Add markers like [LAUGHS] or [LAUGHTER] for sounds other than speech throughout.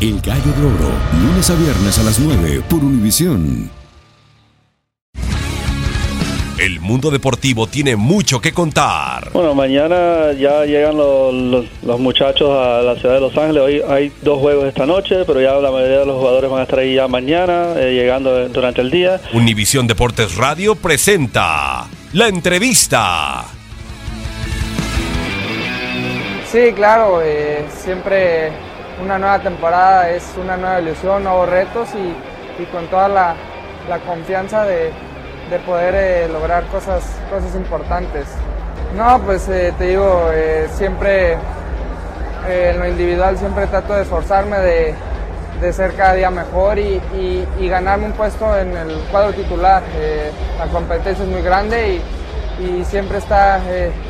El Gallo de Oro, lunes a viernes a las 9 por Univisión. El mundo deportivo tiene mucho que contar. Bueno, mañana ya llegan los, los, los muchachos a la ciudad de Los Ángeles. Hoy hay dos juegos esta noche, pero ya la mayoría de los jugadores van a estar ahí ya mañana, eh, llegando durante el día. Univisión Deportes Radio presenta la entrevista. Sí, claro, eh, siempre una nueva temporada es una nueva ilusión, nuevos retos y, y con toda la, la confianza de, de poder eh, lograr cosas, cosas importantes. No, pues eh, te digo, eh, siempre en lo individual siempre trato de esforzarme de, de ser cada día mejor y, y- ganarme un puesto en el cuadro titular. La competencia es muy grande y, siempre está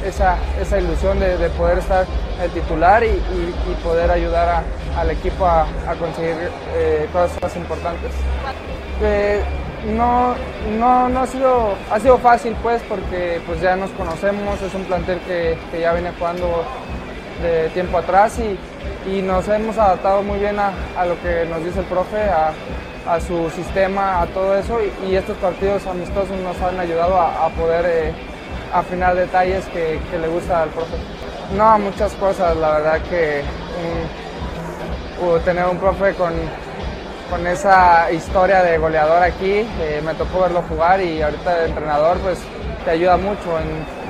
esa, esa ilusión de, de poder estar el titular y poder ayudar a- al equipo a, conseguir eh, cosas importantes. Eh, no, no, no ha sido, ha sido fácil pues porque pues ya nos conocemos, es un plantel que, que ya viene jugando de tiempo atrás y, y nos hemos adaptado muy bien a, a lo que nos dice el profe, a, a su sistema, a todo eso y, estos partidos amistosos nos han ayudado a, a poder eh, afinar detalles que, le gusta al profe. No, muchas cosas, la verdad que mm, tener un profe con, con esa historia de goleador aquí, eh, me tocó verlo jugar y ahorita de entrenador pues te ayuda mucho en,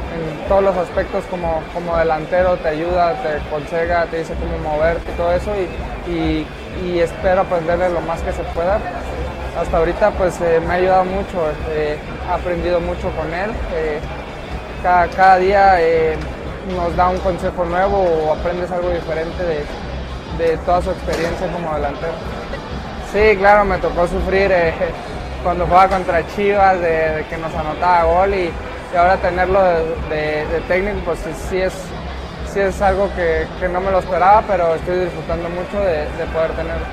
todos los aspectos como, como delantero, te ayuda, te aconseja, te dice cómo moverte y todo eso y, y- espero aprenderle lo más que se pueda. Hasta ahorita pues eh, me ha ayudado mucho, eh, he aprendido mucho con él. cada, cada día nos da un consejo nuevo o aprendes algo diferente de, de toda su experiencia como delantero. Sí, claro, me tocó sufrir eh, [LAUGHS] cuando jugaba contra Chivas, de, que nos anotaba gol y, y ahora tenerlo de, técnico, pues sí, es, sí es algo que, que no me lo esperaba, pero estoy disfrutando mucho de, de poder tenerlo.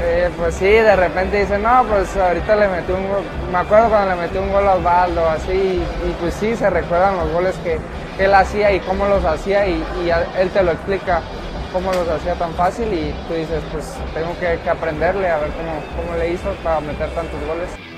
Eh, pues sí, de repente dice, no, pues ahorita le metí un gol, me acuerdo cuando le metí un gol a Osvaldo, así, y, pues sí, se recuerdan los goles que, él hacía y cómo los hacía y, él te lo explica cómo los hacía tan fácil y tú dices, pues tengo que, aprenderle a ver cómo, cómo le hizo para meter tantos goles.